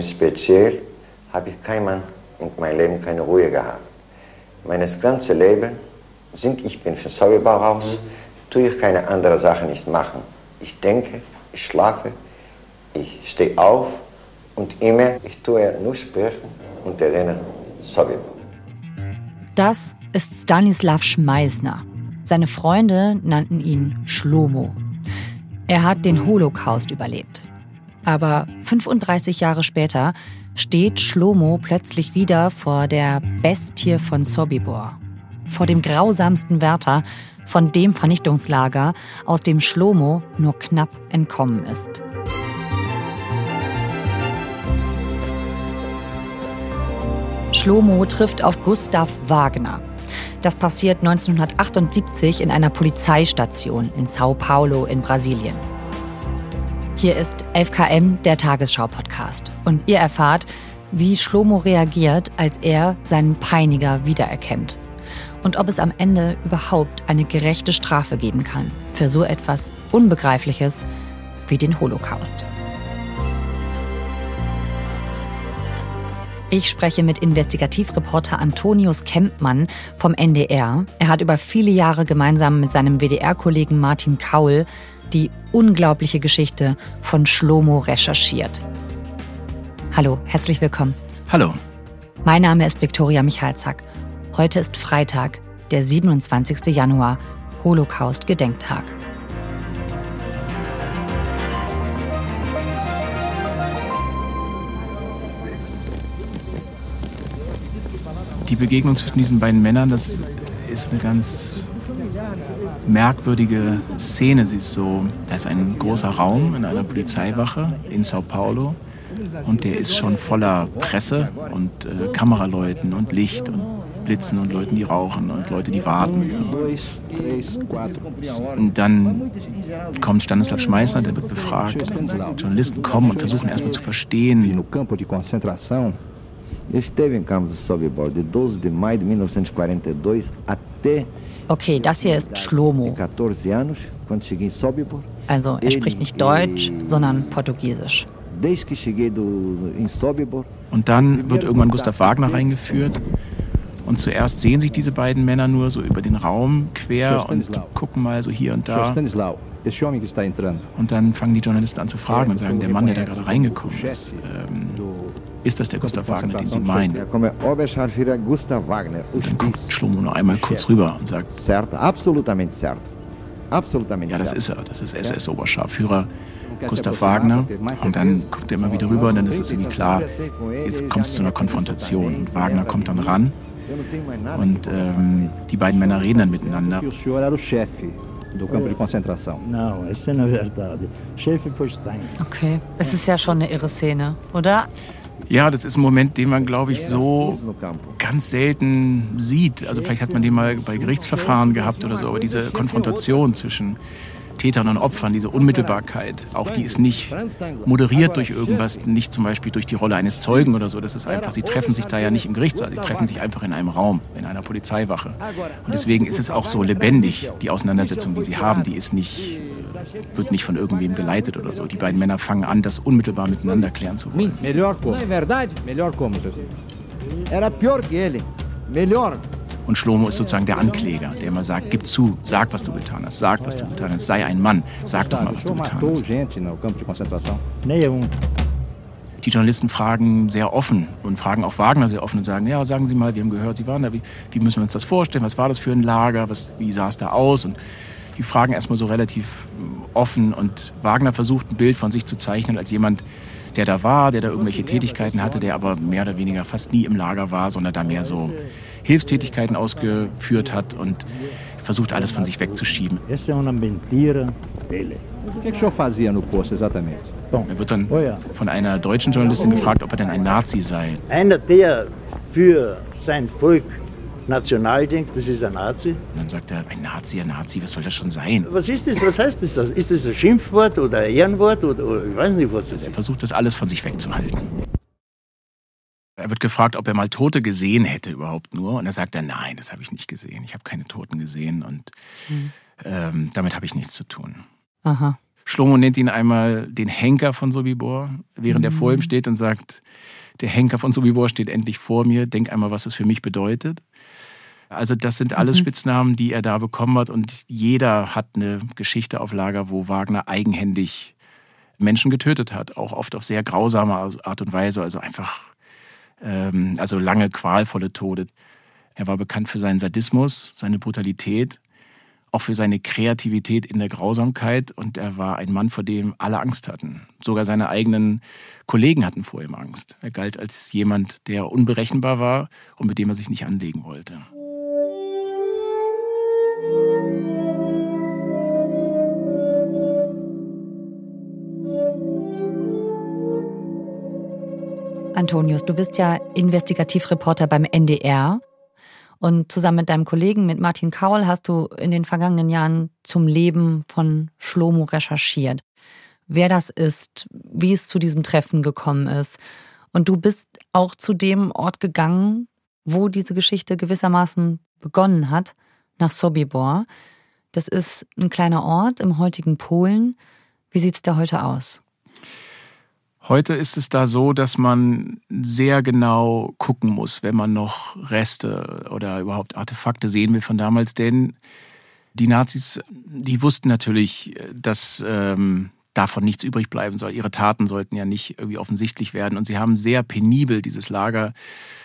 im Speziell habe ich kein Mann in meinem Leben keine Ruhe gehabt. Meines ganze Leben, sind ich bin von Sobibor raus, tue ich keine andere Sache nicht machen. Ich denke, ich schlafe, ich stehe auf und immer, ich tue nur sprechen und erinnern Sobibor. Das ist Stanislav Schmeisner. Seine Freunde nannten ihn Schlomo. Er hat den Holocaust überlebt. Aber 35 Jahre später steht Schlomo plötzlich wieder vor der Bestie von Sobibor, vor dem grausamsten Wärter, von dem Vernichtungslager, aus dem Schlomo nur knapp entkommen ist. Schlomo trifft auf Gustav Wagner. Das passiert 1978 in einer Polizeistation in Sao Paulo in Brasilien. Hier ist 11KM, der Tagesschau-Podcast. Und ihr erfahrt, wie Schlomo reagiert, als er seinen Peiniger wiedererkennt. Und ob es am Ende überhaupt eine gerechte Strafe geben kann für so etwas Unbegreifliches wie den Holocaust. Ich spreche mit Investigativreporter Antonius Kempmann vom NDR. Er hat über viele Jahre gemeinsam mit seinem WDR-Kollegen Martin Kaul die unglaubliche Geschichte von Schlomo recherchiert. Hallo, herzlich willkommen. Hallo. Mein Name ist Viktoria Michalzack. Heute ist Freitag, der 27. Januar, Holocaust-Gedenktag. Die Begegnung zwischen diesen beiden Männern, das ist eine ganz merkwürdige Szene. Sie ist so, da ist ein großer Raum in einer Polizeiwache in Sao Paulo und der ist schon voller Presse und äh, Kameraleuten und Licht und Blitzen und Leuten, die rauchen und Leute, die warten. Und dann kommt Stanislav Schmeißer, der wird befragt. Journalisten kommen und versuchen erstmal zu verstehen. Eu esteve em Campos do Sobibor de 12 de maio de 1942 até Okay, das hier ist Schlomo. 14 anos, quando cheguei em Sobibor. Also er spricht nicht Deutsch, sondern Portugiesisch. Und dann wird irgendwann Gustav Wagner reingeführt. Und zuerst sehen sich diese beiden Männer nur so über den Raum quer und gucken mal so hier und da. Und dann fangen die Journalisten an zu fragen und sagen, der Mann, der da gerade reingekommen ist, ähm, ist das der Gustav Wagner, den Sie meinen? Und dann guckt Spitz. Schlomo nur einmal kurz rüber und sagt, ja, das ist er, das ist SS-Oberscharführer Gustav Wagner. Und dann guckt er immer wieder rüber und dann ist es irgendwie klar, jetzt kommt es zu einer Konfrontation. Und Wagner kommt dann ran und ähm, die beiden Männer reden dann miteinander. Okay, es ist ja schon eine irre Szene, oder? Ja, das ist ein Moment, den man, glaube ich, so ganz selten sieht. Also vielleicht hat man den mal bei Gerichtsverfahren gehabt oder so, aber diese Konfrontation zwischen Tätern und Opfern, diese Unmittelbarkeit, auch die ist nicht moderiert durch irgendwas, nicht zum Beispiel durch die Rolle eines Zeugen oder so. Das ist einfach, sie treffen sich da ja nicht im Gerichtssaal, sie treffen sich einfach in einem Raum, in einer Polizeiwache. Und deswegen ist es auch so lebendig, die Auseinandersetzung, die sie haben, die ist nicht, wird nicht von irgendwem geleitet oder so. Die beiden Männer fangen an, das unmittelbar miteinander klären zu wollen. Und Schlomo ist sozusagen der Ankläger, der immer sagt, gib zu, sag, was du getan hast, sag, was du getan hast, sei ein Mann, sag doch mal, was du getan hast. Die Journalisten fragen sehr offen und fragen auch Wagner sehr offen und sagen, ja, sagen Sie mal, wir haben gehört, Sie waren da, wie, wie müssen wir uns das vorstellen, was war das für ein Lager, was, wie sah es da aus? Und die fragen erstmal so relativ mm, offen und Wagner versucht ein Bild von sich zu zeichnen als jemand, der da war, der da irgendwelche Tätigkeiten hatte, der aber mehr oder weniger fast nie im Lager war, sondern da mehr so Hilfstätigkeiten ausgeführt hat und versucht alles von sich wegzuschieben. Er wird dann olha, von einer deutschen Journalistin gefragt, ob er denn ein Nazi sei. einer, der für sein Volk national denkt, das ist ein Nazi. Und dann sagt er, ein Nazi, ein Nazi, was soll das schon sein? Was ist das? Was heißt das? Ist das ein Schimpfwort oder ein Ehrenwort oder, oder ich weiß nicht, was das Er ist. versucht das alles von sich wegzuhalten. Er wird gefragt, ob er mal Tote gesehen hätte überhaupt nur. Und er sagt dann, nein, das habe ich nicht gesehen. Ich habe keine Toten gesehen und ähm, damit habe ich nichts zu tun. Aha. Schlomo nennt ihn einmal den Henker von Sobibor, während er vor ihm steht und sagt, der Henker von Sobibor steht endlich vor mir, denk einmal, was es für mich bedeutet. Also das sind alles mhm. Spitznamen, die er da bekommen hat und jeder hat eine Geschichte auf Lager, wo Wagner eigenhändig Menschen getötet hat, auch oft auf sehr grausame Art und Weise, also einfach ähm, also lange qualvolle Tode. Er war bekannt für seinen Sadismus, seine Brutalität, auch für seine Kreativität in der Grausamkeit und er war ein Mann, vor dem alle Angst hatten. Sogar seine eigenen Kollegen hatten vor ihm Angst. Er galt als jemand, der unberechenbar war und mit dem er sich nicht anlegen wollte. Antonius, du bist ja Investigativreporter beim NDR. Und zusammen mit deinem Kollegen, mit Martin Kaul, hast du in den vergangenen Jahren zum Leben von Schlomo recherchiert. Wer das ist, wie es zu diesem Treffen gekommen ist. Und du bist auch zu dem Ort gegangen, wo diese Geschichte gewissermaßen begonnen hat, nach Sobibor. Das ist ein kleiner Ort im heutigen Polen. Wie sieht es da heute aus? Heute ist es da so, dass man sehr genau gucken muss, wenn man noch Reste oder überhaupt Artefakte sehen will von damals, denn die Nazis, die wussten natürlich, dass ähm, davon nichts übrig bleiben soll. Ihre Taten sollten ja nicht irgendwie offensichtlich werden. Und sie haben sehr penibel dieses Lager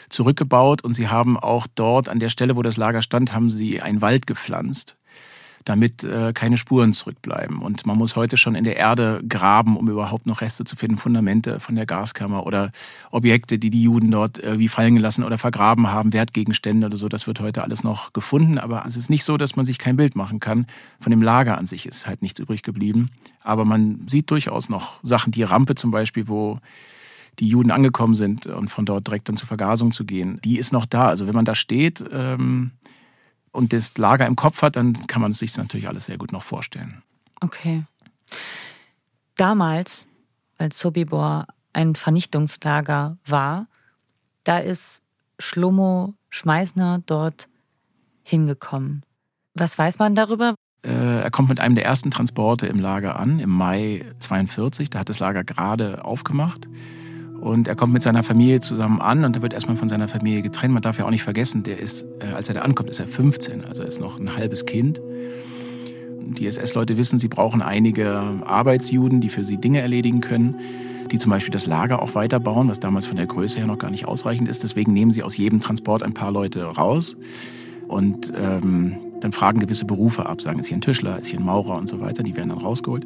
zurückgebaut. Und sie haben auch dort an der Stelle, wo das Lager stand, haben sie einen Wald gepflanzt damit äh, keine Spuren zurückbleiben. Und man muss heute schon in der Erde graben, um überhaupt noch Reste zu finden, Fundamente von der Gaskammer oder Objekte, die die Juden dort irgendwie fallen gelassen oder vergraben haben, Wertgegenstände oder so. Das wird heute alles noch gefunden. Aber es ist nicht so, dass man sich kein Bild machen kann. Von dem Lager an sich ist halt nichts übrig geblieben. Aber man sieht durchaus noch Sachen, die Rampe zum Beispiel, wo die Juden angekommen sind und von dort direkt dann zur Vergasung zu gehen, die ist noch da. Also wenn man da steht, ähm, und das Lager im Kopf hat, dann kann man es sich natürlich alles sehr gut noch vorstellen. Okay. Damals, als Sobibor ein Vernichtungslager war, da ist Schlomo Schmeißner dort hingekommen. Was weiß man darüber? Äh, er kommt mit einem der ersten Transporte im Lager an, im Mai 42. Da hat das Lager gerade aufgemacht. Und er kommt mit seiner Familie zusammen an und er wird erstmal von seiner Familie getrennt. Man darf ja auch nicht vergessen, der ist, äh, als er da ankommt, ist er 15, also er ist noch ein halbes Kind. Die SS-Leute wissen, sie brauchen einige Arbeitsjuden, die für sie Dinge erledigen können, die zum Beispiel das Lager auch weiterbauen, was damals von der Größe her noch gar nicht ausreichend ist. Deswegen nehmen sie aus jedem Transport ein paar Leute raus und ähm, dann fragen gewisse Berufe ab, sagen, ist hier ein Tischler, ist hier ein Maurer und so weiter. Die werden dann rausgeholt.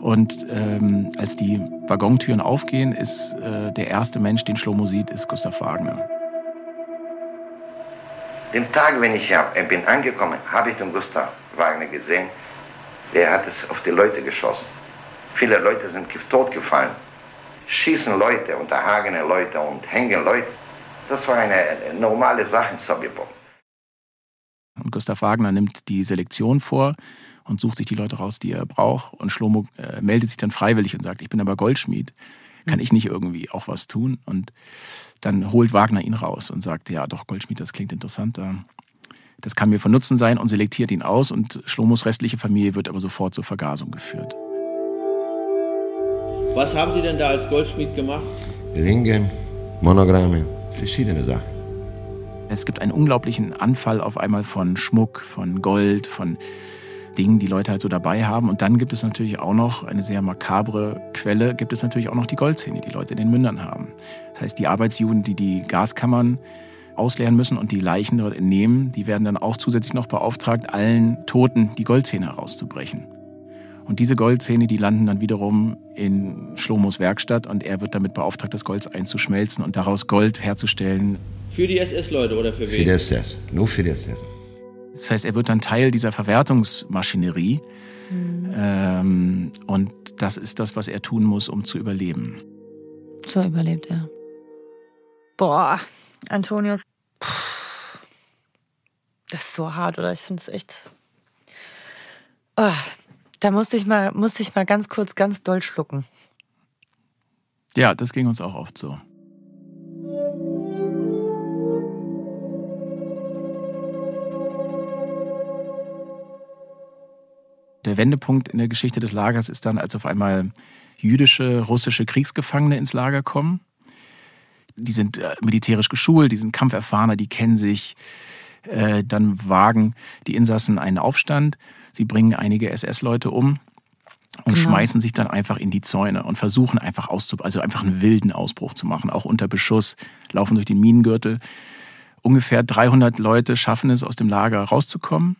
Und ähm, als die Waggontüren aufgehen, ist äh, der erste Mensch, den Schlomo sieht, ist Gustav Wagner. Dem Tag, wenn ich bin angekommen, habe ich den Gustav Wagner gesehen. Der hat es auf die Leute geschossen. Viele Leute sind totgefallen. Schießen Leute, unterhagene Leute und hängen Leute. Das war eine normale Sache in Sobibor. Und Gustav Wagner nimmt die Selektion vor und sucht sich die Leute raus, die er braucht. Und Schlomo äh, meldet sich dann freiwillig und sagt, ich bin aber Goldschmied, kann mhm. ich nicht irgendwie auch was tun? Und dann holt Wagner ihn raus und sagt, ja doch, Goldschmied, das klingt interessant, das kann mir von Nutzen sein und selektiert ihn aus und Schlomos restliche Familie wird aber sofort zur Vergasung geführt. Was haben Sie denn da als Goldschmied gemacht? Ringe, Monogramme, verschiedene Sachen. Es gibt einen unglaublichen Anfall auf einmal von Schmuck, von Gold, von Dingen, die Leute halt so dabei haben. Und dann gibt es natürlich auch noch eine sehr makabre Quelle, gibt es natürlich auch noch die Goldzähne, die Leute in den Mündern haben. Das heißt, die Arbeitsjuden, die die Gaskammern ausleeren müssen und die Leichen dort entnehmen, die werden dann auch zusätzlich noch beauftragt, allen Toten die Goldzähne herauszubrechen. Und diese Goldzähne, die landen dann wiederum in Schlomos Werkstatt und er wird damit beauftragt, das Gold einzuschmelzen und daraus Gold herzustellen. Für die SS-Leute oder für wen? Für die SS, nur für die SS. Das heißt, er wird dann Teil dieser Verwertungsmaschinerie. Mhm. Ähm, und das ist das, was er tun muss, um zu überleben. So überlebt er. Boah, Antonius. Das ist so hart, oder? Ich finde es echt. Oh, da musste ich, mal, musste ich mal ganz kurz ganz doll schlucken. Ja, das ging uns auch oft so. Der Wendepunkt in der Geschichte des Lagers ist dann, als auf einmal jüdische, russische Kriegsgefangene ins Lager kommen. Die sind äh, militärisch geschult, die sind kampferfahrener, die kennen sich. Äh, dann wagen die Insassen einen Aufstand. Sie bringen einige SS-Leute um und genau. schmeißen sich dann einfach in die Zäune und versuchen einfach auszu also einfach einen wilden Ausbruch zu machen, auch unter Beschuss, laufen durch den Minengürtel. Ungefähr 300 Leute schaffen es, aus dem Lager rauszukommen.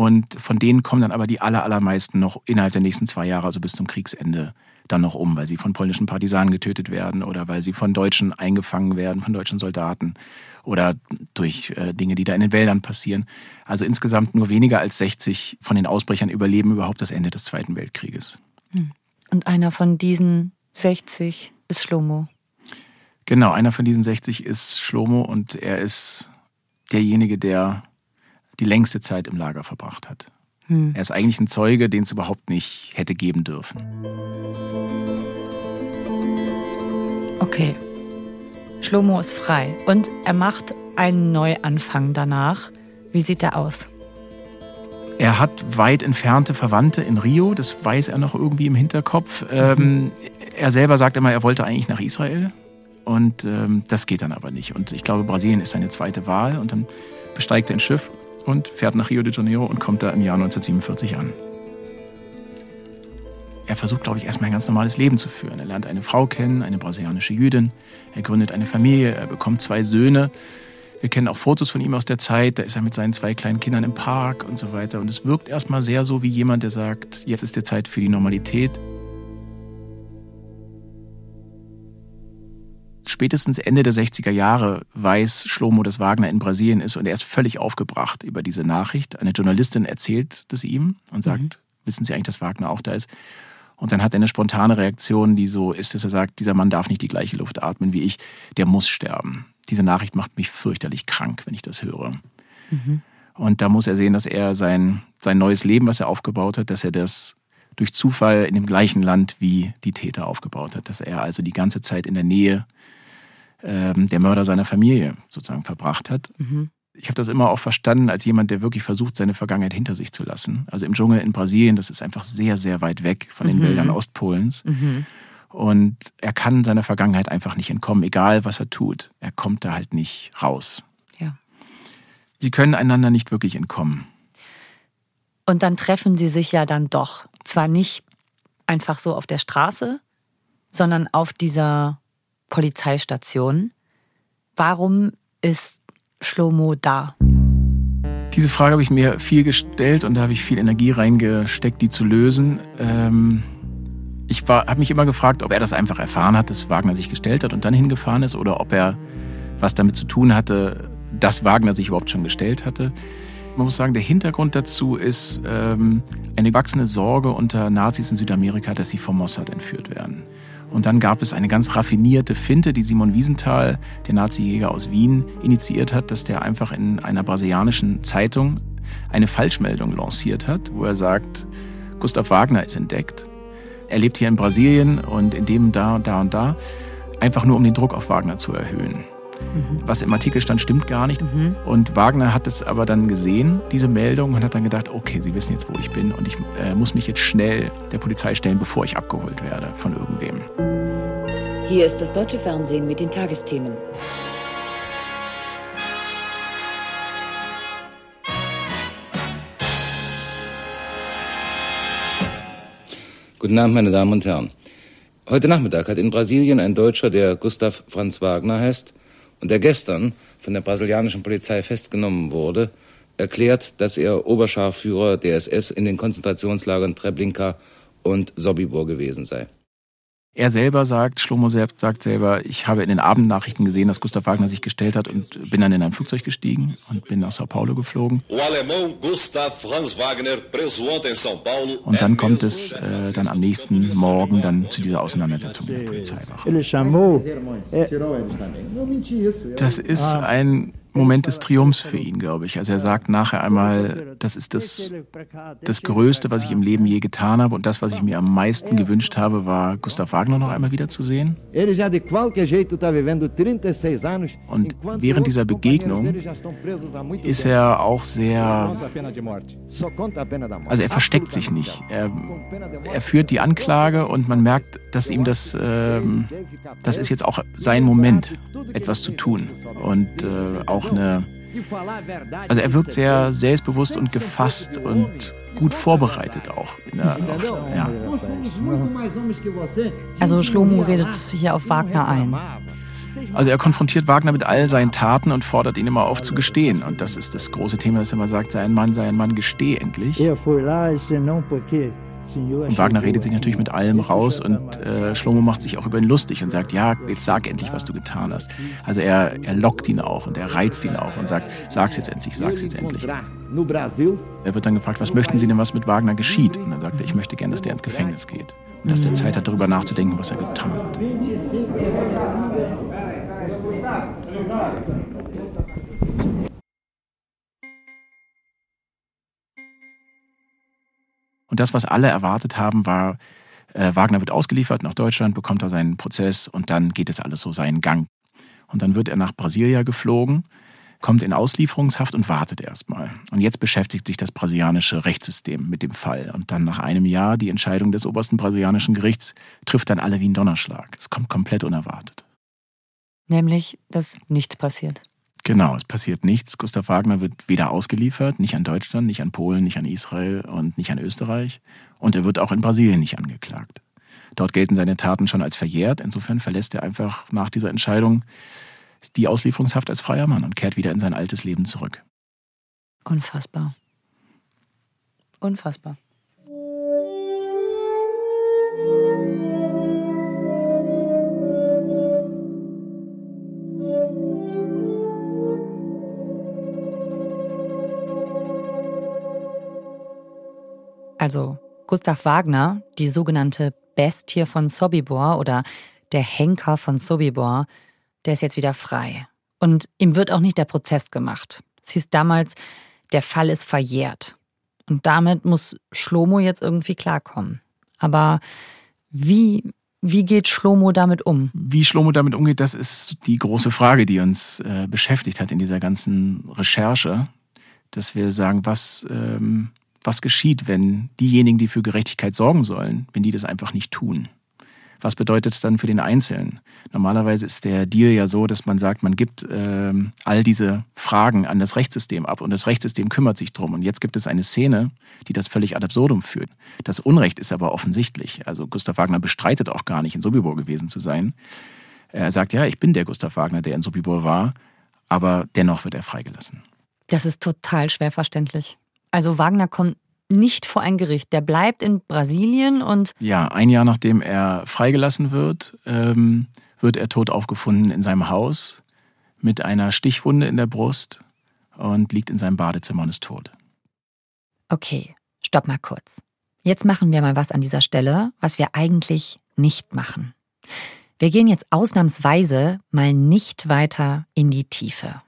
Und von denen kommen dann aber die aller, allermeisten noch innerhalb der nächsten zwei Jahre, also bis zum Kriegsende, dann noch um, weil sie von polnischen Partisanen getötet werden oder weil sie von Deutschen eingefangen werden, von deutschen Soldaten oder durch äh, Dinge, die da in den Wäldern passieren. Also insgesamt nur weniger als 60 von den Ausbrechern überleben überhaupt das Ende des Zweiten Weltkrieges. Hm. Und einer von diesen 60 ist Schlomo. Genau, einer von diesen 60 ist Schlomo und er ist derjenige, der die längste Zeit im Lager verbracht hat. Hm. Er ist eigentlich ein Zeuge, den es überhaupt nicht hätte geben dürfen. Okay. Schlomo ist frei und er macht einen Neuanfang danach. Wie sieht er aus? Er hat weit entfernte Verwandte in Rio, das weiß er noch irgendwie im Hinterkopf. Ähm, mhm. er selber sagt immer, er wollte eigentlich nach Israel und ähm, das geht dann aber nicht. Und ich glaube, Brasilien ist seine zweite Wahl und dann besteigt er ein Schiff und fährt nach Rio de Janeiro und kommt da im Jahr 1947 an. Er versucht, glaube ich, erstmal ein ganz normales Leben zu führen. Er lernt eine Frau kennen, eine brasilianische Jüdin. Er gründet eine Familie, er bekommt zwei Söhne. Wir kennen auch Fotos von ihm aus der Zeit. Da ist er mit seinen zwei kleinen Kindern im Park und so weiter. Und es wirkt erstmal sehr so wie jemand, der sagt, jetzt ist die Zeit für die Normalität. Spätestens Ende der 60er Jahre weiß Schlomo, dass Wagner in Brasilien ist und er ist völlig aufgebracht über diese Nachricht. Eine Journalistin erzählt das ihm und sagt, mhm. wissen Sie eigentlich, dass Wagner auch da ist? Und dann hat er eine spontane Reaktion, die so ist, dass er sagt, dieser Mann darf nicht die gleiche Luft atmen wie ich, der muss sterben. Diese Nachricht macht mich fürchterlich krank, wenn ich das höre. Mhm. Und da muss er sehen, dass er sein, sein neues Leben, was er aufgebaut hat, dass er das durch Zufall in dem gleichen Land wie die Täter aufgebaut hat. Dass er also die ganze Zeit in der Nähe ähm, der Mörder seiner Familie sozusagen verbracht hat. Mhm. Ich habe das immer auch verstanden als jemand, der wirklich versucht, seine Vergangenheit hinter sich zu lassen. Also im Dschungel in Brasilien, das ist einfach sehr, sehr weit weg von den mhm. Wäldern Ostpolens. Mhm. Und er kann seiner Vergangenheit einfach nicht entkommen, egal was er tut. Er kommt da halt nicht raus. Ja. Sie können einander nicht wirklich entkommen. Und dann treffen sie sich ja dann doch. Zwar nicht einfach so auf der Straße, sondern auf dieser Polizeistation. Warum ist Schlomo da? Diese Frage habe ich mir viel gestellt und da habe ich viel Energie reingesteckt, die zu lösen. Ähm, ich habe mich immer gefragt, ob er das einfach erfahren hat, dass Wagner sich gestellt hat und dann hingefahren ist oder ob er was damit zu tun hatte, dass Wagner sich überhaupt schon gestellt hatte. Man muss sagen, der Hintergrund dazu ist ähm, eine wachsende Sorge unter Nazis in Südamerika, dass sie vom Mossad entführt werden. Und dann gab es eine ganz raffinierte Finte, die Simon Wiesenthal, der Nazi-Jäger aus Wien, initiiert hat, dass der einfach in einer brasilianischen Zeitung eine Falschmeldung lanciert hat, wo er sagt, Gustav Wagner ist entdeckt. Er lebt hier in Brasilien und in dem da und da und da, einfach nur um den Druck auf Wagner zu erhöhen. Mhm. Was im Artikel stand, stimmt gar nicht. Mhm. Und Wagner hat es aber dann gesehen, diese Meldung, und hat dann gedacht, okay, Sie wissen jetzt, wo ich bin und ich äh, muss mich jetzt schnell der Polizei stellen, bevor ich abgeholt werde von irgendwem. Hier ist das deutsche Fernsehen mit den Tagesthemen. Guten Abend, meine Damen und Herren. Heute Nachmittag hat in Brasilien ein Deutscher, der Gustav Franz Wagner heißt, und der gestern von der brasilianischen Polizei festgenommen wurde, erklärt, dass er Oberscharführer der SS in den Konzentrationslagern Treblinka und Sobibor gewesen sei. Er selber sagt, Schlomo selbst sagt selber, ich habe in den Abendnachrichten gesehen, dass Gustav Wagner sich gestellt hat und bin dann in ein Flugzeug gestiegen und bin nach Sao Paulo geflogen. Und dann kommt es äh, dann am nächsten Morgen dann zu dieser Auseinandersetzung mit der Polizeiwache. Das ist ein Moment des Triumphs für ihn, glaube ich. Also er sagt nachher einmal, das ist das, das Größte, was ich im Leben je getan habe. Und das, was ich mir am meisten gewünscht habe, war Gustav Wagner noch einmal wiederzusehen. Und während dieser Begegnung ist er auch sehr, also er versteckt sich nicht. Er, er führt die Anklage und man merkt, dass ihm das, äh, das ist jetzt auch sein Moment, etwas zu tun. Und äh, auch eine, also er wirkt sehr selbstbewusst und gefasst und gut vorbereitet auch. Der, auf, ja. Also Schlomo redet hier auf Wagner ein. Also er konfrontiert Wagner mit all seinen Taten und fordert ihn immer auf zu gestehen. Und das ist das große Thema, dass er immer sagt, sei ein Mann, sei ein Mann, gesteh endlich. Und Wagner redet sich natürlich mit allem raus und äh, Schlomo macht sich auch über ihn lustig und sagt, ja, jetzt sag endlich, was du getan hast. Also er, er lockt ihn auch und er reizt ihn auch und sagt, sag's jetzt endlich, sag's jetzt endlich. Er wird dann gefragt, was möchten Sie denn, was mit Wagner geschieht? Und dann sagt er, ich möchte gern, dass der ins Gefängnis geht. Und dass der Zeit hat, darüber nachzudenken, was er getan hat. Das, was alle erwartet haben, war, äh, Wagner wird ausgeliefert nach Deutschland, bekommt er seinen Prozess und dann geht es alles so seinen Gang. Und dann wird er nach Brasilia geflogen, kommt in Auslieferungshaft und wartet erstmal. Und jetzt beschäftigt sich das brasilianische Rechtssystem mit dem Fall. Und dann nach einem Jahr die Entscheidung des obersten brasilianischen Gerichts trifft dann alle wie ein Donnerschlag. Es kommt komplett unerwartet. Nämlich, dass nichts passiert. Genau, es passiert nichts. Gustav Wagner wird weder ausgeliefert, nicht an Deutschland, nicht an Polen, nicht an Israel und nicht an Österreich. Und er wird auch in Brasilien nicht angeklagt. Dort gelten seine Taten schon als verjährt. Insofern verlässt er einfach nach dieser Entscheidung die Auslieferungshaft als freier Mann und kehrt wieder in sein altes Leben zurück. Unfassbar. Unfassbar. Also Gustav Wagner, die sogenannte Bestie von Sobibor oder der Henker von Sobibor, der ist jetzt wieder frei. Und ihm wird auch nicht der Prozess gemacht. Es hieß damals, der Fall ist verjährt. Und damit muss Schlomo jetzt irgendwie klarkommen. Aber wie, wie geht Schlomo damit um? Wie Schlomo damit umgeht, das ist die große Frage, die uns äh, beschäftigt hat in dieser ganzen Recherche. Dass wir sagen, was, ähm, was geschieht, wenn diejenigen, die für Gerechtigkeit sorgen sollen, wenn die das einfach nicht tun? Was bedeutet es dann für den Einzelnen? Normalerweise ist der Deal ja so, dass man sagt, man gibt äh, all diese Fragen an das Rechtssystem ab und das Rechtssystem kümmert sich drum. Und jetzt gibt es eine Szene, die das völlig ad absurdum führt. Das Unrecht ist aber offensichtlich. Also Gustav Wagner bestreitet auch gar nicht, in Sobibor gewesen zu sein. Er sagt, ja, ich bin der Gustav Wagner, der in Sobibor war, aber dennoch wird er freigelassen. Das ist total schwer verständlich. Also Wagner kommt nicht vor ein Gericht. Der bleibt in Brasilien und. Ja, ein Jahr nachdem er freigelassen wird, ähm, wird er tot aufgefunden in seinem Haus mit einer Stichwunde in der Brust und liegt in seinem Badezimmer und ist tot. Okay, stopp mal kurz. Jetzt machen wir mal was an dieser Stelle, was wir eigentlich nicht machen. Wir gehen jetzt ausnahmsweise mal nicht weiter in die Tiefe.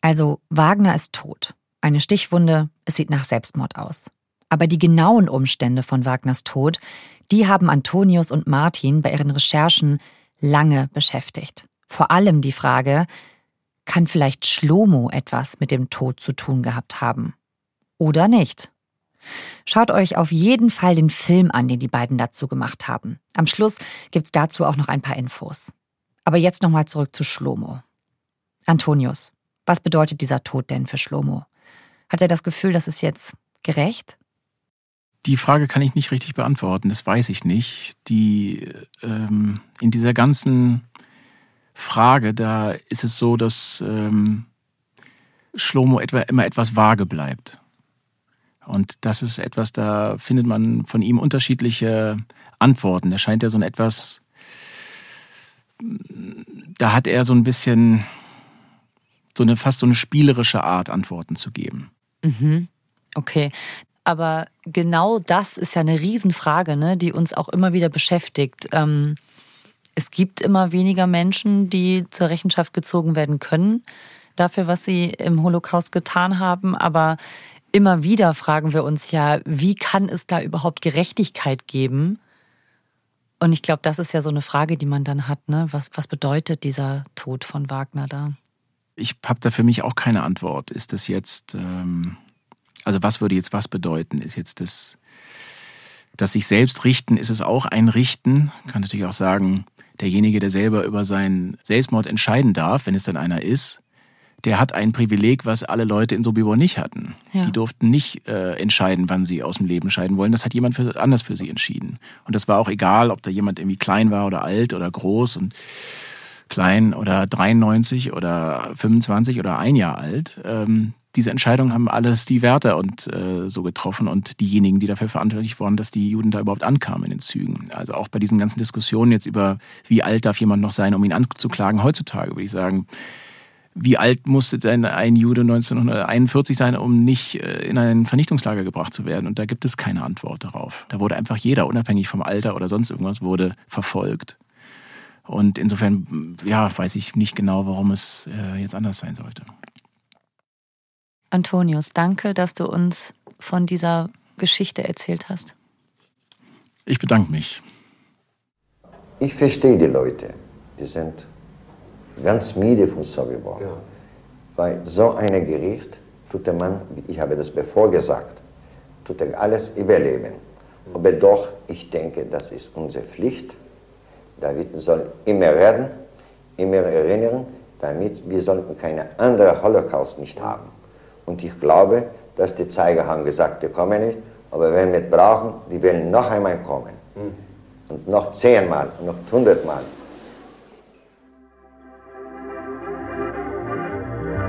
Also Wagner ist tot. Eine Stichwunde, es sieht nach Selbstmord aus. Aber die genauen Umstände von Wagners Tod, die haben Antonius und Martin bei ihren Recherchen lange beschäftigt. Vor allem die Frage, kann vielleicht Schlomo etwas mit dem Tod zu tun gehabt haben? Oder nicht? Schaut euch auf jeden Fall den Film an, den die beiden dazu gemacht haben. Am Schluss gibt's dazu auch noch ein paar Infos. Aber jetzt nochmal zurück zu Schlomo. Antonius, was bedeutet dieser Tod denn für Schlomo? Hat er das Gefühl, das ist jetzt gerecht? Die Frage kann ich nicht richtig beantworten, das weiß ich nicht. Die ähm, in dieser ganzen Frage, da ist es so, dass ähm, Schlomo etwa immer etwas vage bleibt. Und das ist etwas, da findet man von ihm unterschiedliche Antworten. Er scheint ja so ein etwas, da hat er so ein bisschen so eine fast so eine spielerische Art, Antworten zu geben. Mhm. Okay. Aber genau das ist ja eine Riesenfrage, ne, die uns auch immer wieder beschäftigt. Ähm, es gibt immer weniger Menschen, die zur Rechenschaft gezogen werden können. dafür, was sie im Holocaust getan haben. Aber immer wieder fragen wir uns ja, wie kann es da überhaupt Gerechtigkeit geben? Und ich glaube, das ist ja so eine Frage, die man dann hat. Ne? Was, was bedeutet dieser Tod von Wagner da? Ich habe da für mich auch keine Antwort. Ist das jetzt, ähm, also was würde jetzt was bedeuten? Ist jetzt das, das sich selbst richten, ist es auch ein Richten? Kann natürlich auch sagen, derjenige, der selber über seinen Selbstmord entscheiden darf, wenn es dann einer ist, der hat ein Privileg, was alle Leute in Sobibor nicht hatten. Ja. Die durften nicht äh, entscheiden, wann sie aus dem Leben scheiden wollen. Das hat jemand für, anders für sie entschieden. Und das war auch egal, ob da jemand irgendwie klein war oder alt oder groß und klein oder 93 oder 25 oder ein Jahr alt. Ähm, diese Entscheidung haben alles die Wärter und äh, so getroffen und diejenigen, die dafür verantwortlich waren, dass die Juden da überhaupt ankamen in den Zügen. Also auch bei diesen ganzen Diskussionen jetzt über, wie alt darf jemand noch sein, um ihn anzuklagen, heutzutage würde ich sagen, wie alt musste denn ein Jude 1941 sein, um nicht äh, in ein Vernichtungslager gebracht zu werden? Und da gibt es keine Antwort darauf. Da wurde einfach jeder, unabhängig vom Alter oder sonst irgendwas, wurde verfolgt. Und insofern, ja, weiß ich nicht genau, warum es äh, jetzt anders sein sollte. Antonius, danke, dass du uns von dieser Geschichte erzählt hast. Ich bedanke mich. Ich verstehe die Leute. Die sind ganz müde von Sobibor. Ja. Bei so einem Gericht tut der Mann, ich habe das bevor gesagt, tut er alles überleben. Aber doch, ich denke, das ist unsere Pflicht. David soll immer reden, immer erinnern, damit wir sollten keine andere Holocaust nicht haben. Und ich glaube, dass die Zeiger haben gesagt, die kommen nicht, aber wenn wir brauchen, die werden noch einmal kommen. Mhm. Und noch zehnmal, noch hundertmal.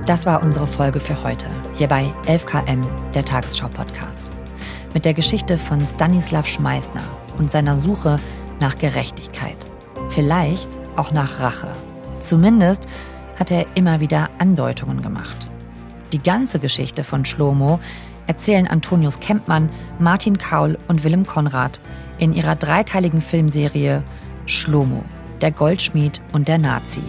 Das war unsere Folge für heute, hier bei 11KM, der Tagesschau-Podcast. Mit der Geschichte von Stanislav Schmeißner und seiner Suche nach Gerechtigkeit. Vielleicht auch nach Rache. Zumindest hat er immer wieder Andeutungen gemacht. Die ganze Geschichte von Schlomo erzählen Antonius Kempmann, Martin Kaul und Willem Konrad in ihrer dreiteiligen Filmserie Schlomo, der Goldschmied und der Nazi.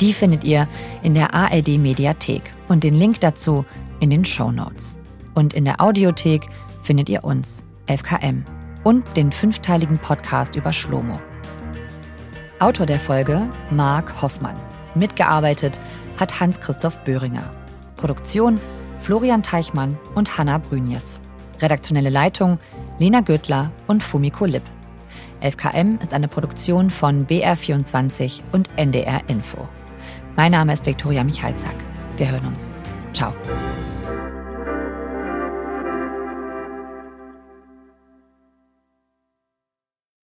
Die findet ihr in der ARD Mediathek und den Link dazu in den Show Notes. Und in der Audiothek findet ihr uns, 11KM, und den fünfteiligen Podcast über Schlomo. Autor der Folge Marc Hoffmann. Mitgearbeitet hat Hans-Christoph Böhringer. Produktion Florian Teichmann und Hanna Brünjes. Redaktionelle Leitung Lena Göttler und Fumiko Lipp. 11KM ist eine Produktion von BR24 und NDR Info. Mein Name ist Viktoria Michalzack. Wir hören uns. Ciao.